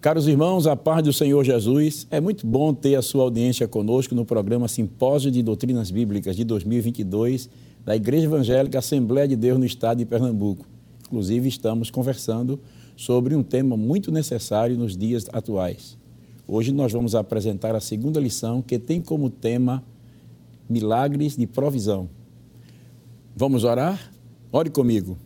Caros irmãos, a paz do Senhor Jesus, é muito bom ter a sua audiência conosco no programa Simpósio de Doutrinas Bíblicas de 2022 da Igreja Evangélica Assembleia de Deus no Estado de Pernambuco. Inclusive, estamos conversando sobre um tema muito necessário nos dias atuais. Hoje nós vamos apresentar a segunda lição que tem como tema Milagres de Provisão. Vamos orar? Ore comigo.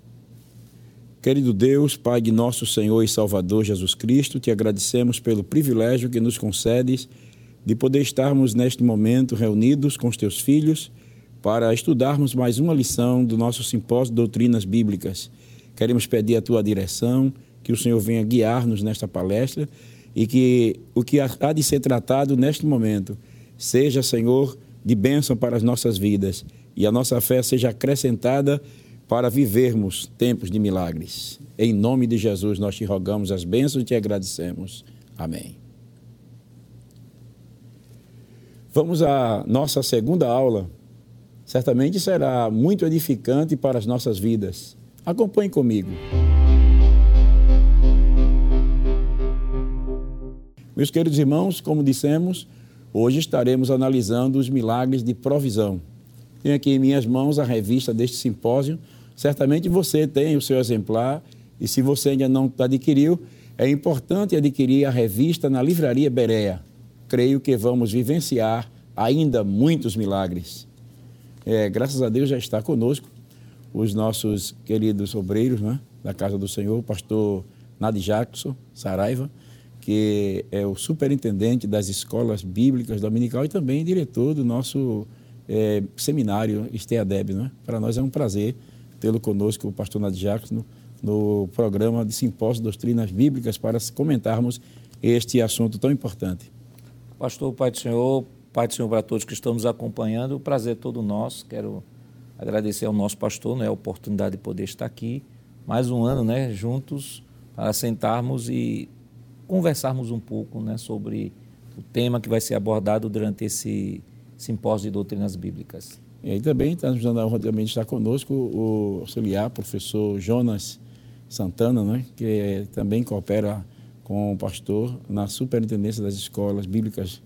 Querido Deus, Pai de nosso Senhor e Salvador Jesus Cristo, te agradecemos pelo privilégio que nos concedes de poder estarmos neste momento reunidos com os teus filhos para estudarmos mais uma lição do nosso simpósio doutrinas bíblicas. Queremos pedir a tua direção, que o Senhor venha guiar-nos nesta palestra e que o que há de ser tratado neste momento seja, Senhor, de bênção para as nossas vidas e a nossa fé seja acrescentada para vivermos tempos de milagres. Em nome de Jesus, nós te rogamos as bênçãos e te agradecemos. Amém. Vamos à nossa segunda aula. Certamente será muito edificante para as nossas vidas. Acompanhe comigo. Meus queridos irmãos, como dissemos, hoje estaremos analisando os milagres de provisão. Tenho aqui em minhas mãos a revista deste simpósio Certamente você tem o seu exemplar e se você ainda não adquiriu, é importante adquirir a revista na Livraria Berea. Creio que vamos vivenciar ainda muitos milagres. É, graças a Deus já está conosco os nossos queridos obreiros né, da Casa do Senhor, o pastor Nadi Jackson Saraiva, que é o superintendente das escolas bíblicas dominical e também diretor do nosso é, seminário Esteadeb. Né? Para nós é um prazer tê-lo conosco, o pastor Nadiaco, no programa de Simpósio Doutrinas Bíblicas para comentarmos este assunto tão importante. Pastor, Pai do Senhor, Pai do Senhor para todos que estão nos acompanhando, o prazer é todo nosso. Quero agradecer ao nosso pastor né, a oportunidade de poder estar aqui mais um ano né, juntos para sentarmos e conversarmos um pouco né, sobre o tema que vai ser abordado durante esse simpósio de doutrinas bíblicas. E também está nos dando a honra de estar conosco o auxiliar, professor Jonas Santana, né, que também coopera com o pastor na superintendência das escolas bíblicas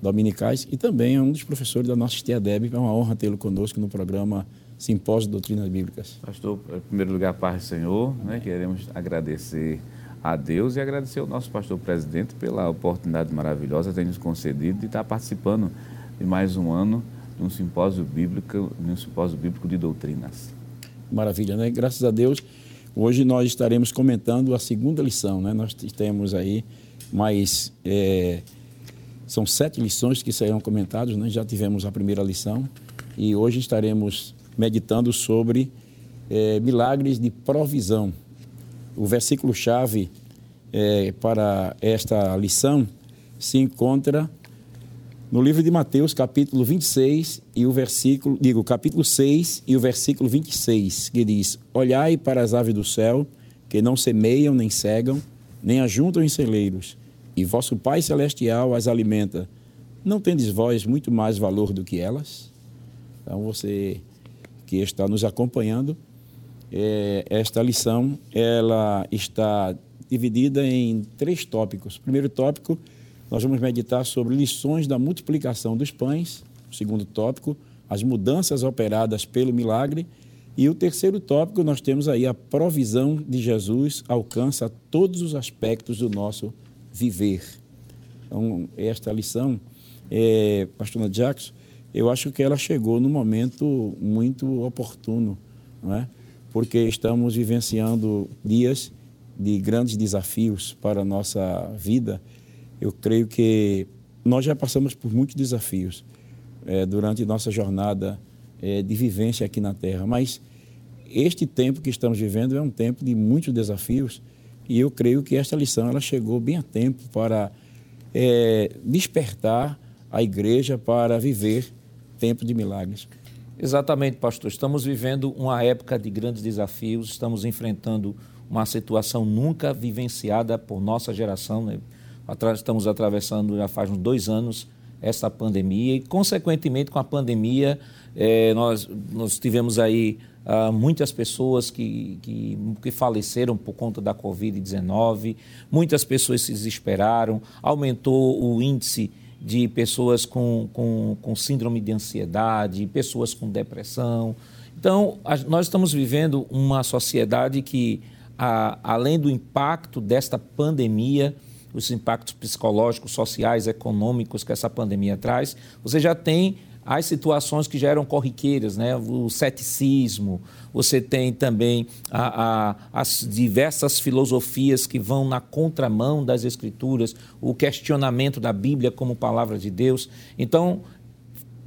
dominicais e também é um dos professores da nossa Deb. É uma honra tê-lo conosco no programa Simpósio de Doutrinas Bíblicas. Pastor, em primeiro lugar, paz do Senhor, né, queremos agradecer a Deus e agradecer ao nosso pastor presidente pela oportunidade maravilhosa que tem nos concedido de estar participando de mais um ano de um simpósio bíblico, de um simpósio bíblico de doutrinas. Maravilha, né? Graças a Deus. Hoje nós estaremos comentando a segunda lição, né? Nós temos aí mais é, são sete lições que serão comentadas, né? Já tivemos a primeira lição e hoje estaremos meditando sobre é, milagres de provisão. O versículo chave é, para esta lição se encontra no livro de Mateus, capítulo 26 e o versículo, digo, capítulo 6 e o versículo 26, que diz: Olhai para as aves do céu, que não semeiam nem cegam, nem ajuntam em celeiros, e vosso Pai celestial as alimenta. Não tendes vós muito mais valor do que elas? Então, você que está nos acompanhando, é, esta lição ela está dividida em três tópicos. Primeiro tópico nós vamos meditar sobre lições da multiplicação dos pães, segundo tópico, as mudanças operadas pelo milagre. E o terceiro tópico, nós temos aí a provisão de Jesus alcança todos os aspectos do nosso viver. Então, esta lição, é, pastor Jackson, eu acho que ela chegou no momento muito oportuno, não é? porque estamos vivenciando dias de grandes desafios para a nossa vida eu creio que nós já passamos por muitos desafios é, durante nossa jornada é, de vivência aqui na Terra, mas este tempo que estamos vivendo é um tempo de muitos desafios e eu creio que esta lição ela chegou bem a tempo para é, despertar a igreja para viver tempo de milagres. Exatamente, pastor. Estamos vivendo uma época de grandes desafios, estamos enfrentando uma situação nunca vivenciada por nossa geração. Né? Estamos atravessando já faz uns dois anos essa pandemia e, consequentemente, com a pandemia, eh, nós, nós tivemos aí uh, muitas pessoas que, que, que, faleceram por conta da Covid-19, muitas pessoas se desesperaram, aumentou o índice de pessoas com, com, com síndrome de ansiedade, pessoas com depressão. Então, a, nós estamos vivendo uma sociedade que, a, além do impacto desta pandemia, os impactos psicológicos, sociais, econômicos que essa pandemia traz, você já tem as situações que já eram corriqueiras, né? o ceticismo, você tem também a, a, as diversas filosofias que vão na contramão das Escrituras, o questionamento da Bíblia como palavra de Deus. Então,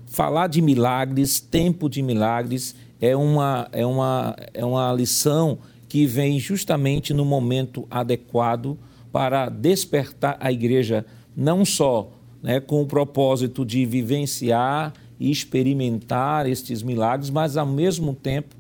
falar de milagres, tempo de milagres, é uma, é uma, é uma lição que vem justamente no momento adequado para despertar a igreja, não só né, com o propósito de vivenciar e experimentar estes milagres, mas ao mesmo tempo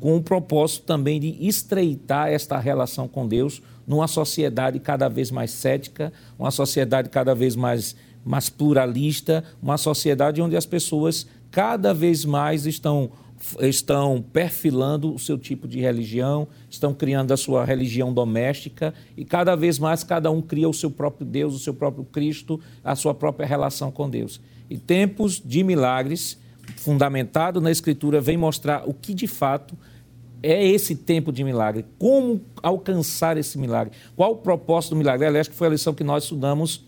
com o propósito também de estreitar esta relação com Deus numa sociedade cada vez mais cética, uma sociedade cada vez mais, mais pluralista, uma sociedade onde as pessoas cada vez mais estão estão perfilando o seu tipo de religião, estão criando a sua religião doméstica e cada vez mais cada um cria o seu próprio Deus, o seu próprio Cristo, a sua própria relação com Deus. E tempos de milagres, fundamentado na Escritura, vem mostrar o que de fato é esse tempo de milagre, como alcançar esse milagre, qual o propósito do milagre. Aliás, que foi a lição que nós estudamos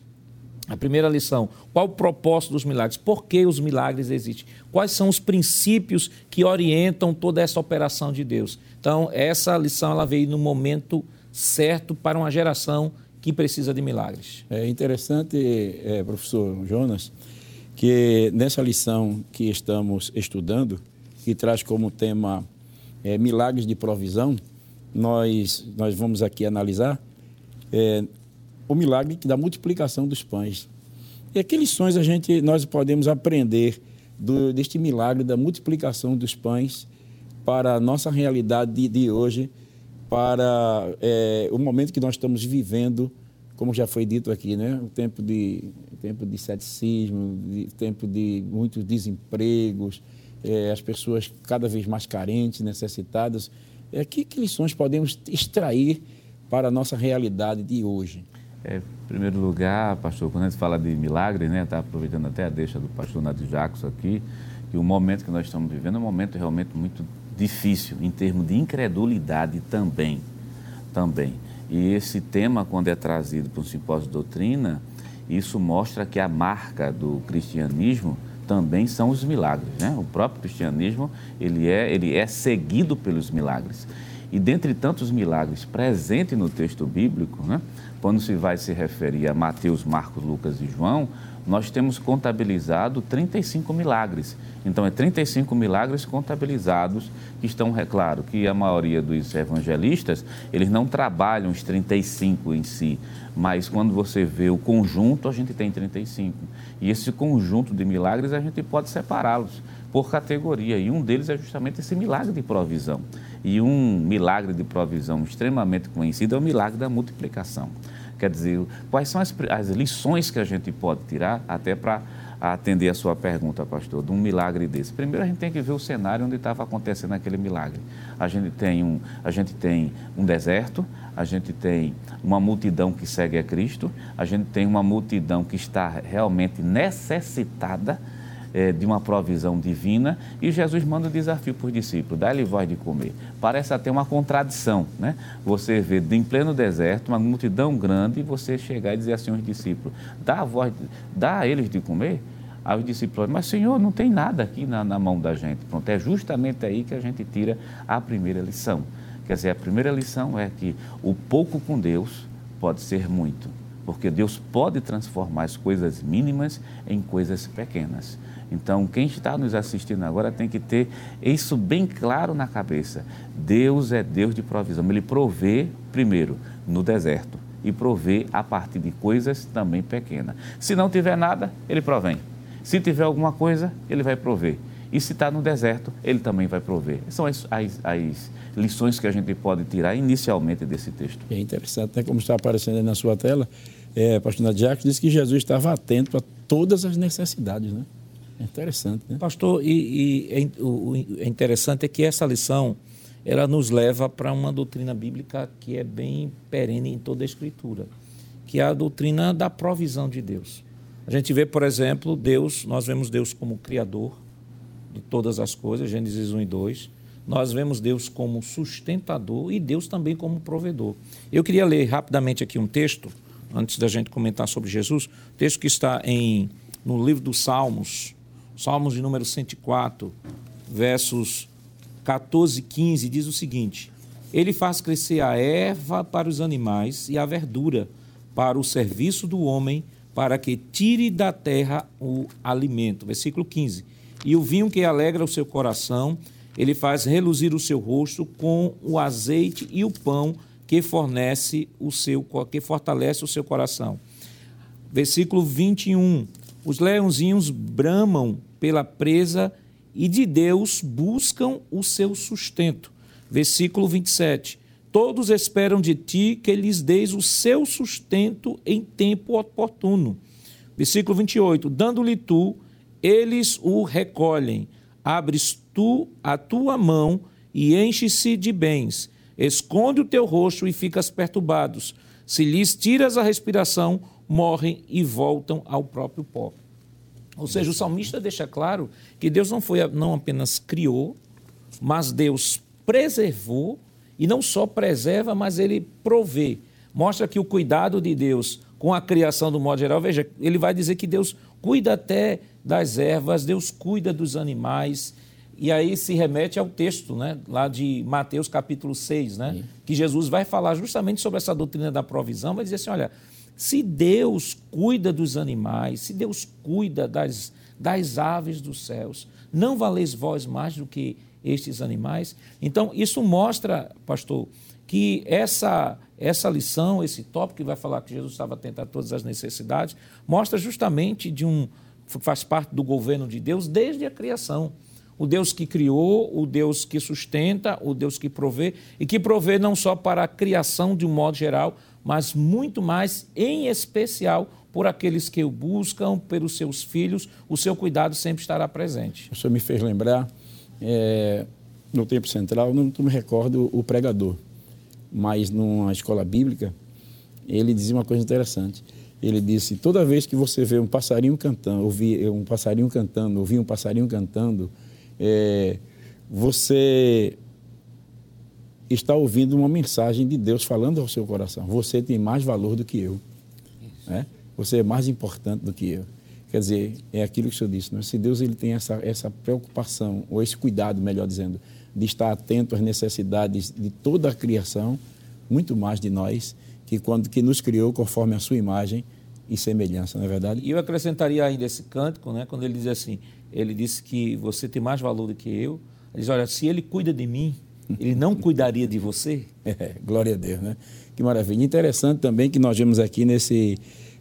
a primeira lição, qual o propósito dos milagres? Por que os milagres existem? Quais são os princípios que orientam toda essa operação de Deus? Então, essa lição ela veio no momento certo para uma geração que precisa de milagres. É interessante, é, professor Jonas, que nessa lição que estamos estudando, que traz como tema é, milagres de provisão, nós, nós vamos aqui analisar é, o milagre da multiplicação dos pães. E que lições a gente, nós podemos aprender do, deste milagre da multiplicação dos pães para a nossa realidade de, de hoje, para é, o momento que nós estamos vivendo, como já foi dito aqui, né? o tempo de, tempo de ceticismo, de, tempo de muitos desempregos, é, as pessoas cada vez mais carentes, necessitadas. É, que, que lições podemos extrair para a nossa realidade de hoje? É, em primeiro lugar, pastor, quando a gente fala de milagre, né, está aproveitando até a deixa do pastor Nadir Jacos aqui, que o momento que nós estamos vivendo é um momento realmente muito difícil, em termos de incredulidade também. também. E esse tema, quando é trazido para um simpósio de doutrina, isso mostra que a marca do cristianismo também são os milagres. Né? O próprio cristianismo ele é, ele é seguido pelos milagres. E dentre tantos milagres presentes no texto bíblico, né, quando se vai se referir a Mateus, Marcos, Lucas e João, nós temos contabilizado 35 milagres. Então, é 35 milagres contabilizados que estão, é claro, que a maioria dos evangelistas, eles não trabalham os 35 em si, mas quando você vê o conjunto, a gente tem 35. E esse conjunto de milagres, a gente pode separá-los por categoria, e um deles é justamente esse milagre de provisão. E um milagre de provisão extremamente conhecido é o milagre da multiplicação. Quer dizer, quais são as, as lições que a gente pode tirar até para atender a sua pergunta, pastor, de um milagre desse? Primeiro, a gente tem que ver o cenário onde estava acontecendo aquele milagre. A gente tem um, a gente tem um deserto, a gente tem uma multidão que segue a Cristo, a gente tem uma multidão que está realmente necessitada é, de uma provisão divina e Jesus manda o desafio para os discípulos, dá-lhe voz de comer. Parece até uma contradição, né? Você vê em pleno deserto uma multidão grande e você chegar e dizer assim aos discípulos, dá a voz, dá a eles de comer? Aí os discípulos, mas Senhor, não tem nada aqui na, na mão da gente. Pronto, é justamente aí que a gente tira a primeira lição. Quer dizer, a primeira lição é que o pouco com Deus pode ser muito, porque Deus pode transformar as coisas mínimas em coisas pequenas. Então, quem está nos assistindo agora tem que ter isso bem claro na cabeça. Deus é Deus de provisão. Ele provê, primeiro, no deserto e provê a partir de coisas também pequenas. Se não tiver nada, ele provém. Se tiver alguma coisa, ele vai prover. E se está no deserto, ele também vai prover. São as, as, as, lições que a gente pode tirar inicialmente desse texto. É interessante, até como está aparecendo aí na sua tela, é, pastor Nadiac disse que Jesus estava atento a todas as necessidades, né? Interessante, né? Pastor, e, e é, o, é interessante é que essa lição ela nos leva para uma doutrina bíblica que é bem perene em toda a Escritura, que é a doutrina da provisão de Deus. A gente vê, por exemplo, Deus, nós vemos Deus como Criador de todas as coisas, Gênesis 1 e 2. Nós vemos Deus como sustentador e Deus também como provedor. Eu queria ler rapidamente aqui um texto, antes da gente comentar sobre Jesus, texto que está em, no livro dos Salmos, Salmos de número 104, versos 14 e 15, diz o seguinte: Ele faz crescer a erva para os animais e a verdura para o serviço do homem, para que tire da terra o alimento. Versículo 15. E o vinho que alegra o seu coração, ele faz reluzir o seu rosto com o azeite e o pão que fornece o seu que fortalece o seu coração. Versículo 21. Os leãozinhos bramam pela presa e de Deus buscam o seu sustento. Versículo 27. Todos esperam de ti que lhes deis o seu sustento em tempo oportuno. Versículo 28. Dando-lhe tu, eles o recolhem. Abres tu a tua mão e enche-se de bens. Esconde o teu rosto e ficas perturbados. Se lhes tiras a respiração, morrem e voltam ao próprio pó. Ou seja, o salmista deixa claro que Deus não foi não apenas criou, mas Deus preservou e não só preserva, mas ele provê. Mostra que o cuidado de Deus com a criação do modo geral, veja, ele vai dizer que Deus cuida até das ervas, Deus cuida dos animais. E aí se remete ao texto, né, lá de Mateus capítulo 6, né, Sim. que Jesus vai falar justamente sobre essa doutrina da provisão, vai dizer assim, olha, se Deus cuida dos animais, se Deus cuida das, das aves dos céus, não valeis vós mais do que estes animais? Então, isso mostra, pastor, que essa, essa lição, esse tópico que vai falar que Jesus estava atento a todas as necessidades, mostra justamente de um faz parte do governo de Deus desde a criação. O Deus que criou, o Deus que sustenta, o Deus que provê, e que provê não só para a criação de um modo geral, mas muito mais, em especial, por aqueles que o buscam, pelos seus filhos, o seu cuidado sempre estará presente. O senhor me fez lembrar, é, no tempo central, não me recordo o pregador, mas numa escola bíblica, ele dizia uma coisa interessante. Ele disse: toda vez que você vê um passarinho cantando, ouvir um passarinho cantando, ouvir um passarinho cantando, é, você está ouvindo uma mensagem de Deus falando ao seu coração. Você tem mais valor do que eu. Né? Você é mais importante do que eu. Quer dizer, é aquilo que o senhor disse. Né? Se Deus ele tem essa, essa preocupação, ou esse cuidado, melhor dizendo, de estar atento às necessidades de toda a criação, muito mais de nós, que quando que nos criou conforme a sua imagem e semelhança, não é verdade? E eu acrescentaria ainda esse cântico, né, quando ele diz assim, ele disse que você tem mais valor do que eu. Ele diz, olha, se ele cuida de mim, ele não cuidaria de você? É, glória a Deus, né? Que maravilha. Interessante também que nós vemos aqui nesse,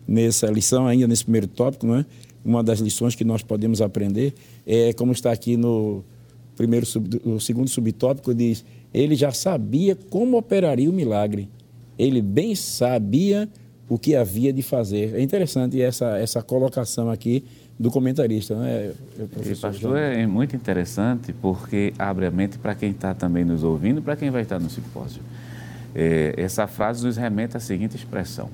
nessa lição, ainda nesse primeiro tópico, né? uma das lições que nós podemos aprender é como está aqui no primeiro sub, o segundo subtópico diz ele já sabia como operaria o milagre ele bem sabia o que havia de fazer é interessante essa essa colocação aqui do comentarista, né, professor? pastor, é muito interessante porque abre a mente para quem está também nos ouvindo, para quem vai estar no simpósio. É, essa frase nos remete à seguinte expressão: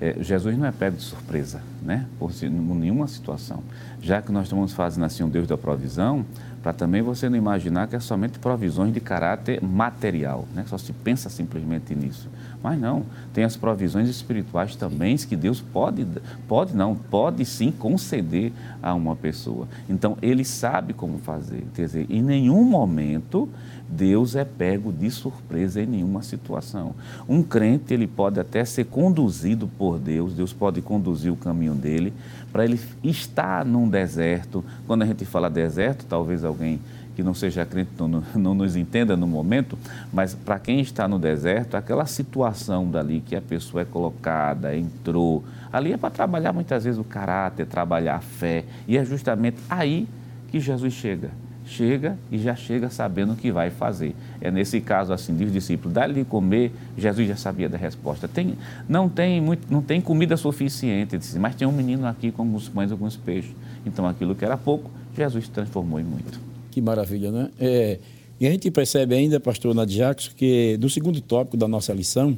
é, Jesus não é pego de surpresa, né? Por nenhuma situação. Já que nós estamos fazendo assim um Deus da provisão, para também você não imaginar que é somente provisões de caráter material, né? Só se pensa simplesmente nisso. Mas não, tem as provisões espirituais também que Deus pode, pode não, pode sim conceder a uma pessoa. Então, Ele sabe como fazer. Quer dizer, em nenhum momento Deus é pego de surpresa em nenhuma situação. Um crente, ele pode até ser conduzido por Deus, Deus pode conduzir o caminho dele, para ele estar num deserto. Quando a gente fala deserto, talvez alguém que não seja crente não, não nos entenda no momento, mas para quem está no deserto, aquela situação dali que a pessoa é colocada, entrou, ali é para trabalhar muitas vezes o caráter, trabalhar a fé, e é justamente aí que Jesus chega. chega e já chega sabendo o que vai fazer. É nesse caso assim, diz os discípulos, dá-lhe comer, Jesus já sabia da resposta. Tem, não, tem muito, não tem comida suficiente, mas tem um menino aqui com alguns pães e alguns peixes. Então aquilo que era pouco, Jesus transformou em muito. Que maravilha, né? É, e a gente percebe ainda, pastor Nadiax, que no segundo tópico da nossa lição,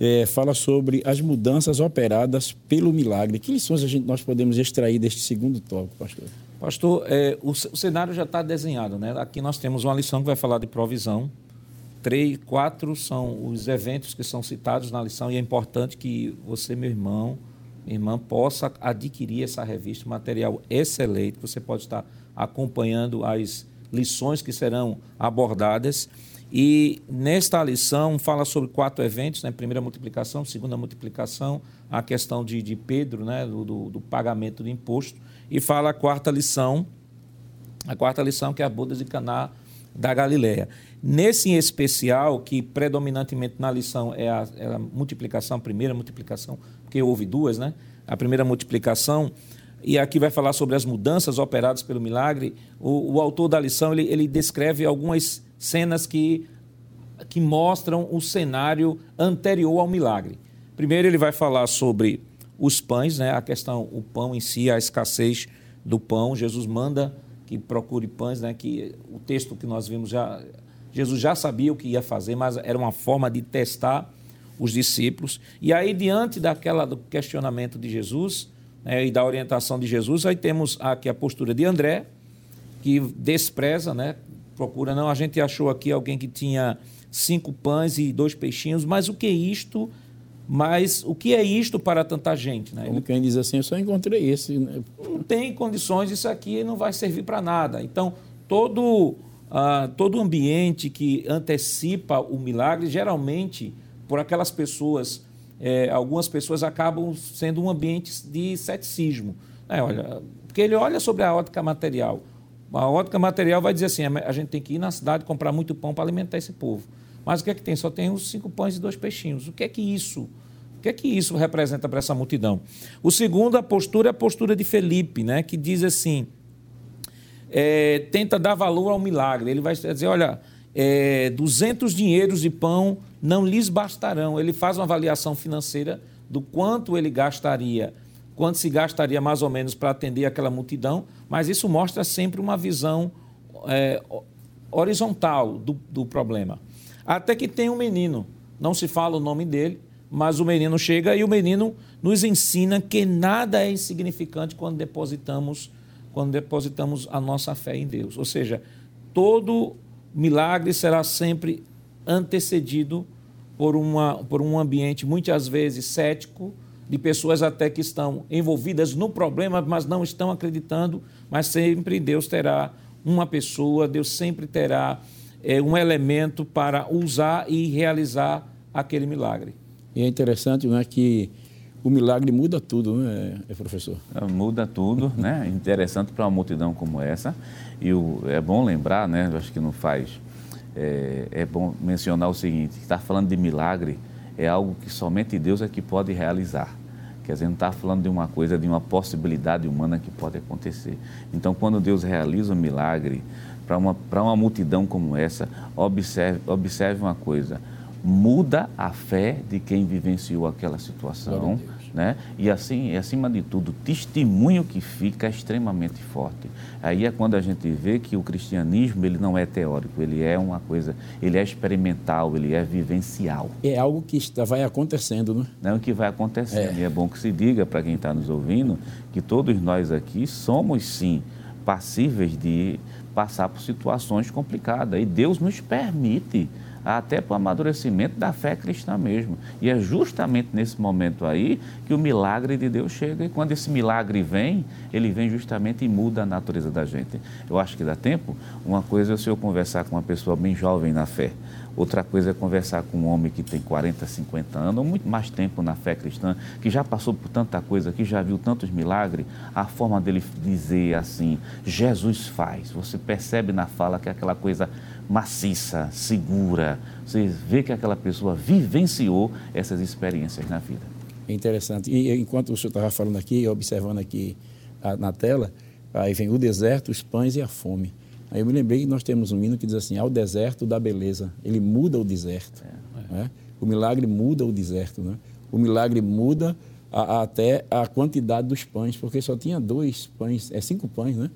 é, fala sobre as mudanças operadas pelo milagre. Que lições a gente, nós podemos extrair deste segundo tópico, pastor? Pastor, é, o, o, cenário já está desenhado. Né? Aqui nós temos uma lição que vai falar de provisão. Três, quatro são os eventos que são citados na lição e é importante que você, meu irmão, minha irmã, possa adquirir essa revista, material excelente. Você pode estar acompanhando as lições que serão abordadas. E nesta lição fala sobre quatro eventos, né? primeira multiplicação, segunda multiplicação, a questão de, de Pedro, né? do, do, do pagamento do imposto, e fala a quarta lição, a quarta lição que é a boda de Caná da Galileia. Nesse especial, que predominantemente na lição é a, é a multiplicação, a primeira multiplicação, porque houve duas, né? A primeira multiplicação, e aqui vai falar sobre as mudanças operadas pelo milagre. O, o autor da lição ele, ele descreve algumas cenas que, que mostram o cenário anterior ao milagre. Primeiro, ele vai falar sobre os pães, né? a questão, o pão em si, a escassez do pão. Jesus manda que procure pães, né? que o texto que nós vimos já. Jesus já sabia o que ia fazer, mas era uma forma de testar os discípulos. E aí, diante daquela do questionamento de Jesus, né, e da orientação de Jesus, aí temos aqui a postura de André, que despreza, né, procura, não, a gente achou aqui alguém que tinha cinco pães e dois peixinhos, mas o que é isto? Mas o que é isto para tanta gente? Né? Como quem diz assim, eu só encontrei esse. Né? Não tem condições, isso aqui não vai servir para nada. Então, todo, uh, todo ambiente que antecipa o milagre, geralmente, por aquelas pessoas é, algumas pessoas acabam sendo um ambiente de ceticismo. É, olha, porque ele olha sobre a ótica material. A ótica material vai dizer assim: a gente tem que ir na cidade comprar muito pão para alimentar esse povo. Mas o que é que tem? Só tem os cinco pães e dois peixinhos. O que é que isso? O que é que isso representa para essa multidão? O segundo, a postura é a postura de Felipe, né, que diz assim: é, tenta dar valor ao milagre. Ele vai dizer: olha, é, 200 dinheiros de pão não lhes bastarão. Ele faz uma avaliação financeira do quanto ele gastaria, quanto se gastaria mais ou menos para atender aquela multidão, mas isso mostra sempre uma visão é, horizontal do, do problema. Até que tem um menino, não se fala o nome dele, mas o menino chega e o menino nos ensina que nada é insignificante quando depositamos quando depositamos a nossa fé em Deus. Ou seja, todo milagre será sempre antecedido por, uma, por um ambiente muitas vezes cético, de pessoas até que estão envolvidas no problema, mas não estão acreditando, mas sempre Deus terá uma pessoa, Deus sempre terá é, um elemento para usar e realizar aquele milagre. E é interessante né, que o milagre muda tudo, né, professor? É, muda tudo, né? Interessante para uma multidão como essa. E o, é bom lembrar, né? Acho que não faz é, é bom mencionar o seguinte: estar falando de milagre é algo que somente Deus é que pode realizar. Quer dizer, não está falando de uma coisa, de uma possibilidade humana que pode acontecer. Então, quando Deus realiza um milagre para uma, uma multidão como essa, observe, observe uma coisa: muda a fé de quem vivenciou aquela situação né? E assim, acima de tudo, o testemunho que fica é extremamente forte. Aí é quando a gente vê que o cristianismo ele não é teórico, ele é uma coisa, ele é experimental, ele é vivencial. É algo que está, vai acontecendo, né? Não é o que vai acontecendo. É. E é bom que se diga para quem está nos ouvindo que todos nós aqui somos sim passíveis de passar por situações complicadas e Deus nos permite até para o amadurecimento da fé cristã mesmo. E é justamente nesse momento aí que o milagre de Deus chega. E quando esse milagre vem, ele vem justamente e muda a natureza da gente. Eu acho que dá tempo. Uma coisa é o senhor conversar com uma pessoa bem jovem na fé. Outra coisa é conversar com um homem que tem 40, 50 anos, ou muito mais tempo na fé cristã, que já passou por tanta coisa, que já viu tantos milagres. A forma dele dizer assim, Jesus faz. Você percebe na fala que é aquela coisa maciça, segura. Você vê que aquela pessoa vivenciou essas experiências na vida. É interessante. E enquanto o senhor estava falando aqui, observando aqui a, na tela, aí vem o deserto, os pães e a fome. Aí eu me lembrei que nós temos um hino que diz assim: ao deserto da beleza. Ele muda o deserto. É. Né? O milagre muda o deserto. Né? O milagre muda a, a, até a quantidade dos pães, porque só tinha dois pães, é cinco pães, né?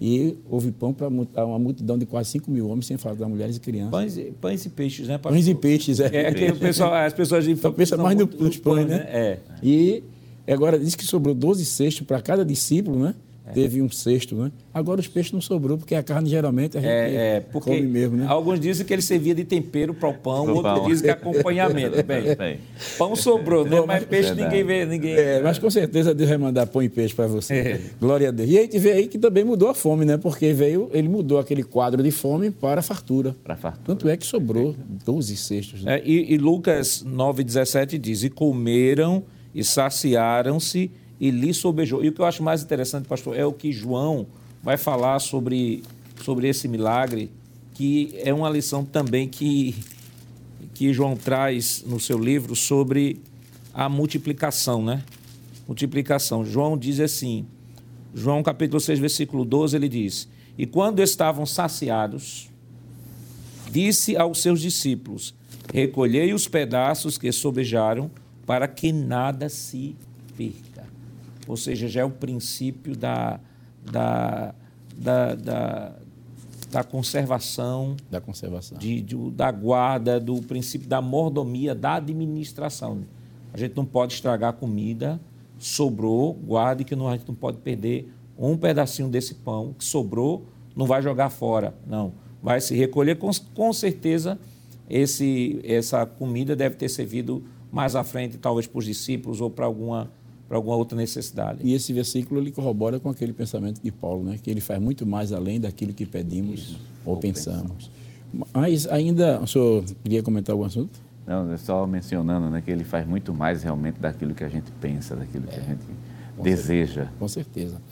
E houve pão para uma multidão de quase 5 mil homens, sem falar das mulheres e crianças. Pães, pães e peixes, né? Pastor? Pães e peixes, é. É que pessoal, as pessoas então pensa mais no, nos pães, né? né? É. E agora diz que sobrou 12 cestos para cada discípulo, né? É. Teve um cesto, né? Agora os peixes não sobrou, porque a carne geralmente a gente é, é, porque come mesmo, né? Alguns dizem que ele servia de tempero para o pão, outros dizem que é acompanhamento. Bem, Bem, pão sobrou, né? Mas peixe ninguém vê, ninguém. É, mas com certeza Deus vai mandar pão e peixe para você. É. Glória a Deus. E a gente vê aí que também mudou a fome, né? Porque veio, ele mudou aquele quadro de fome para fartura. Para fartura. Tanto é que sobrou 12 cestos. Né? É, e, e Lucas 9,17 diz: E comeram e saciaram-se e lhe sobejou. E o que eu acho mais interessante, pastor, é o que João vai falar sobre, sobre esse milagre, que é uma lição também que, que João traz no seu livro sobre a multiplicação, né? Multiplicação. João diz assim, João capítulo 6, versículo 12, ele diz: E quando estavam saciados, disse aos seus discípulos: Recolhei os pedaços que sobejaram, para que nada se perca ou seja, já é o princípio da, da, da, da, da conservação, da, conservação. De, de, da guarda, do princípio da mordomia, da administração. A gente não pode estragar a comida, sobrou, guarde que não, a gente não pode perder um pedacinho desse pão que sobrou, não vai jogar fora, não. Vai se recolher, com, com certeza esse, essa comida deve ter servido mais à frente, talvez para os discípulos ou para alguma para alguma outra necessidade. E esse versículo ele corrobora com aquele pensamento de Paulo, né? que ele faz muito mais além daquilo que pedimos Isso. ou, ou pensamos. pensamos. Mas ainda, o senhor queria comentar algum assunto? Não, é só mencionando né, que ele faz muito mais realmente daquilo que a gente pensa, daquilo que é, a gente deseja. Certeza, com certeza.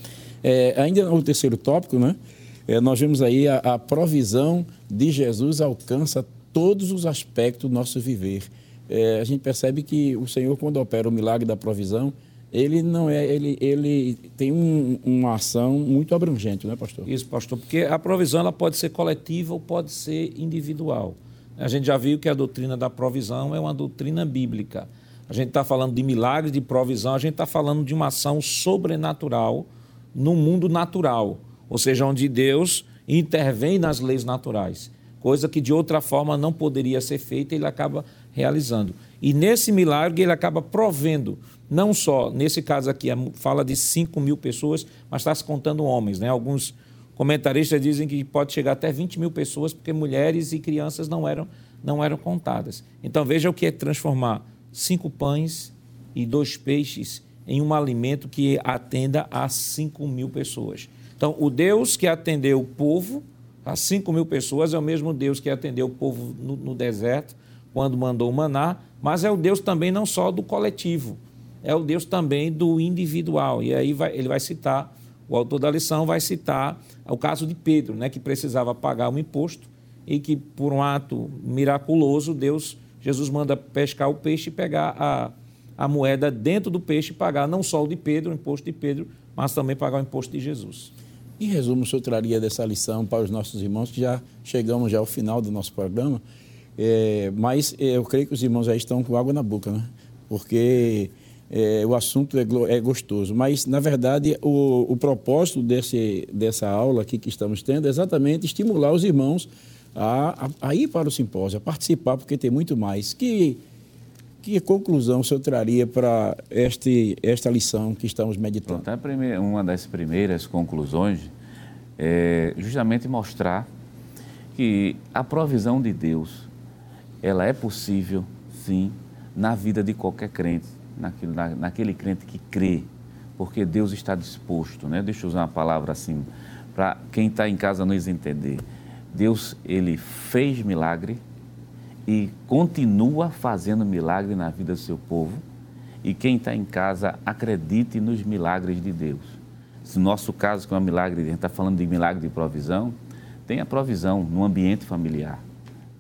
É, ainda no terceiro tópico, né, é, nós vemos aí a, a provisão de Jesus alcança todos os aspectos do nosso viver. É, a gente percebe que o Senhor, quando opera o milagre da provisão, ele não é, ele, ele tem um, uma ação muito abrangente, não é, pastor? Isso, pastor, porque a provisão ela pode ser coletiva ou pode ser individual. A gente já viu que a doutrina da provisão é uma doutrina bíblica. A gente está falando de milagres de provisão, a gente está falando de uma ação sobrenatural no mundo natural, ou seja, onde Deus intervém nas leis naturais, coisa que de outra forma não poderia ser feita, ele acaba realizando. E nesse milagre ele acaba provendo não só, nesse caso aqui, fala de 5 mil pessoas, mas está se contando homens. Né? Alguns comentaristas dizem que pode chegar até 20 mil pessoas, porque mulheres e crianças não eram, não eram contadas. Então veja o que é transformar cinco pães e dois peixes em um alimento que atenda a 5 mil pessoas. Então, o Deus que atendeu o povo, a 5 mil pessoas, é o mesmo Deus que atendeu o povo no, no deserto, quando mandou o maná, mas é o Deus também não só do coletivo, é o Deus também do individual. E aí vai, ele vai citar, o autor da lição vai citar o caso de Pedro, né, que precisava pagar um imposto e que, por um ato miraculoso, Deus, Jesus manda pescar o peixe e pegar a, a moeda dentro do peixe e pagar não só o de Pedro, o imposto de Pedro, mas também pagar o imposto de Jesus. Em resumo, o senhor traria dessa lição para os nossos irmãos, que já chegamos já ao final do nosso programa, é, mas é, eu creio que os irmãos já estão com água na boca, né? Porque é, o assunto é, é, gostoso. Mas, na verdade, o, o propósito desse, dessa aula aqui que estamos tendo é exatamente estimular os irmãos a, a, a ir para o simpósio, a participar, porque tem muito mais. Que, que conclusão o senhor traria para este, esta lição que estamos meditando? Pronto, uma das primeiras conclusões é justamente mostrar que a provisão de Deus, ela é possível, sim, na vida de qualquer crente naquilo, na, naquele crente que crê, porque Deus está disposto, né? Deixa eu usar uma palavra assim, para quem está em casa nos entender. Deus, ele fez milagre e continua fazendo milagre na vida do seu povo. E quem está em casa, acredite nos milagres de Deus. Se no nosso caso, que é um milagre, a gente está falando de milagre de provisão, tem a provisão no ambiente familiar,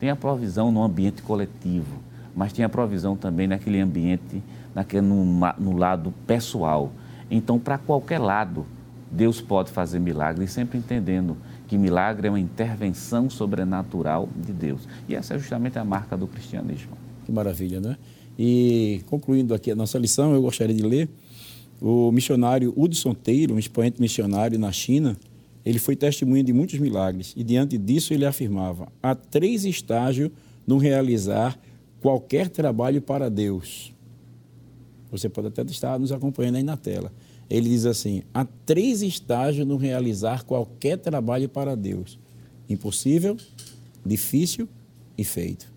tem a provisão no ambiente coletivo, mas tem a provisão também naquele ambiente naquele, no, no lado pessoal. Então, para qualquer lado, Deus pode fazer milagres, sempre entendendo que milagre é uma intervenção sobrenatural de Deus. E essa é justamente a marca do cristianismo. Que maravilha, né? E concluindo aqui a nossa lição, eu gostaria de ler o missionário Hudson Taylor, um expoente missionário na China, ele foi testemunha de muitos milagres e diante disso ele afirmava: há três estágios no realizar qualquer trabalho para Deus. Você pode até estar nos acompanhando aí na tela. Ele diz assim: há três estágios no realizar qualquer trabalho para Deus: impossível, difícil e feito.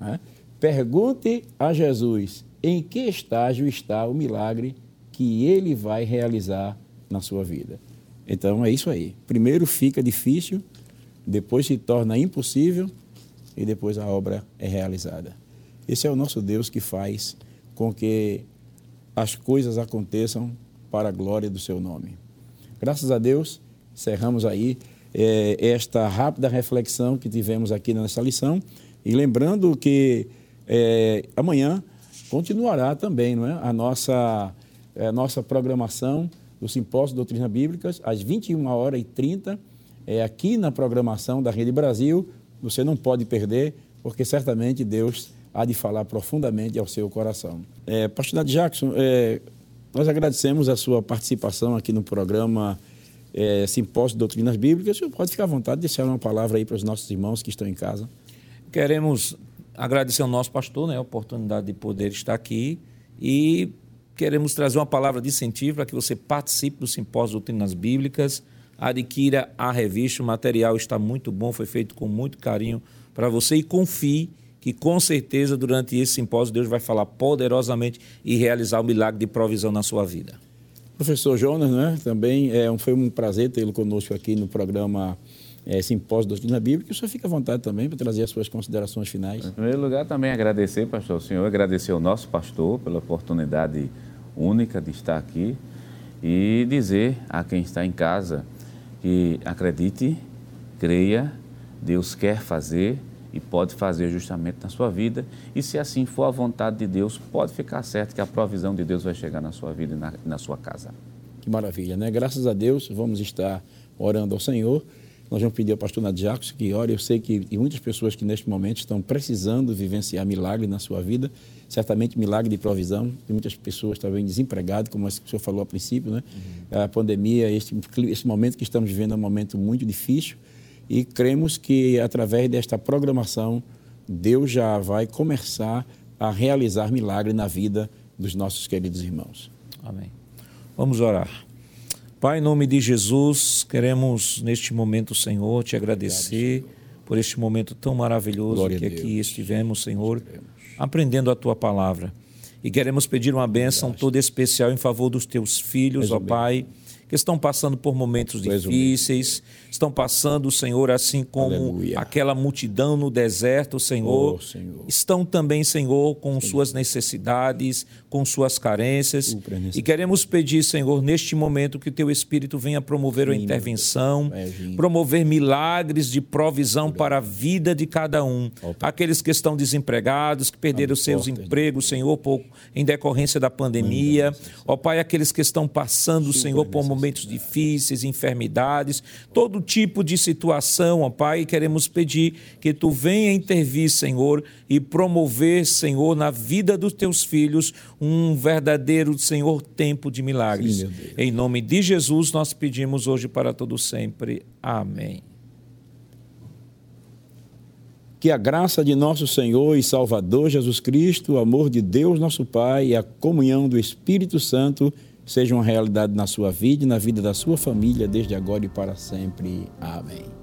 É? Pergunte a Jesus em que estágio está o milagre que ele vai realizar na sua vida. Então é isso aí. Primeiro fica difícil, depois se torna impossível e depois a obra é realizada. Esse é o nosso Deus que faz com que as coisas aconteçam para a glória do seu nome. Graças a Deus, cerramos aí é, esta rápida reflexão que tivemos aqui nessa lição e lembrando que é, amanhã continuará também não é, a nossa, a é, nossa programação do Simpósio de Doutrinas Bíblicas, às 21 horas e 30, é, aqui na programação da Rede Brasil. Você não pode perder, porque certamente Deus há de falar profundamente ao seu coração. É, Pastor Jackson, é, nós agradecemos a sua participação aqui no programa é, Simpósio de Doutrinas Bíblicas. O senhor pode ficar à vontade de deixar uma palavra aí para os nossos irmãos que estão em casa. Queremos agradecer ao nosso pastor né, a oportunidade de poder estar aqui e queremos trazer uma palavra de incentivo para que você participe do Simpósio de Doutrinas Bíblicas, adquira a revista, o material está muito bom, foi feito com muito carinho para você e confie que com certeza durante esse simpósio Deus vai falar poderosamente e realizar o milagre de provisão na sua vida. Professor Jonas, né? também é, foi um prazer tê-lo conosco aqui no programa é, Simpósio da Doutrina Bíblica. O senhor fica à vontade também para trazer as suas considerações finais. Em primeiro lugar, também agradecer, pastor, o senhor, agradecer ao nosso pastor pela oportunidade única de estar aqui e dizer a quem está em casa que acredite, creia, Deus quer fazer e pode fazer justamente na sua vida. E se assim for a vontade de Deus, pode ficar certo que a provisão de Deus vai chegar na sua vida e na, na sua casa. Que maravilha, né? Graças a Deus, vamos estar orando ao Senhor. Nós vamos pedir ao pastor Nadiacos que ore. Eu sei que muitas pessoas que neste momento estão precisando vivenciar milagre na sua vida, certamente milagre de provisão. Tem muitas pessoas também desempregadas, como o senhor falou a princípio, né? Uhum. A pandemia, este, esse momento que estamos vivendo é um momento muito difícil e cremos que através desta programação Deus já vai começar a realizar milagre na vida dos nossos queridos irmãos. Amém. Vamos orar. Pai, em nome de Jesus, queremos neste momento, Senhor, te agradecer Obrigado, por este momento tão maravilhoso Glória que aqui estivemos, Senhor, aprendendo a tua palavra. E queremos pedir uma bênção toda especial em favor dos teus filhos, ó Pai que estão passando por momentos difíceis, estão passando, Senhor, assim como Aleluia. aquela multidão no deserto, Senhor. Oh, Senhor. Estão também, Senhor, com Senhor. suas necessidades, com suas carências. E queremos pedir, Senhor, neste momento que o teu Espírito venha promover Sim, a intervenção, é, promover milagres de provisão para a vida de cada um. Opa. Aqueles que estão desempregados, que perderam seus empregos, Senhor, por, em decorrência da pandemia. Ó Pai, aqueles que estão passando, Senhor, por momentos momentos difíceis, enfermidades, todo tipo de situação, ó Pai, queremos pedir que tu venha intervir, Senhor, e promover, Senhor, na vida dos teus filhos um verdadeiro, Senhor, tempo de milagres. Sim, em nome de Jesus nós pedimos hoje para todo sempre. Amém. Que a graça de nosso Senhor e Salvador Jesus Cristo, o amor de Deus nosso Pai e a comunhão do Espírito Santo seja uma realidade na sua vida e na vida da sua família, desde agora e para sempre. Amém.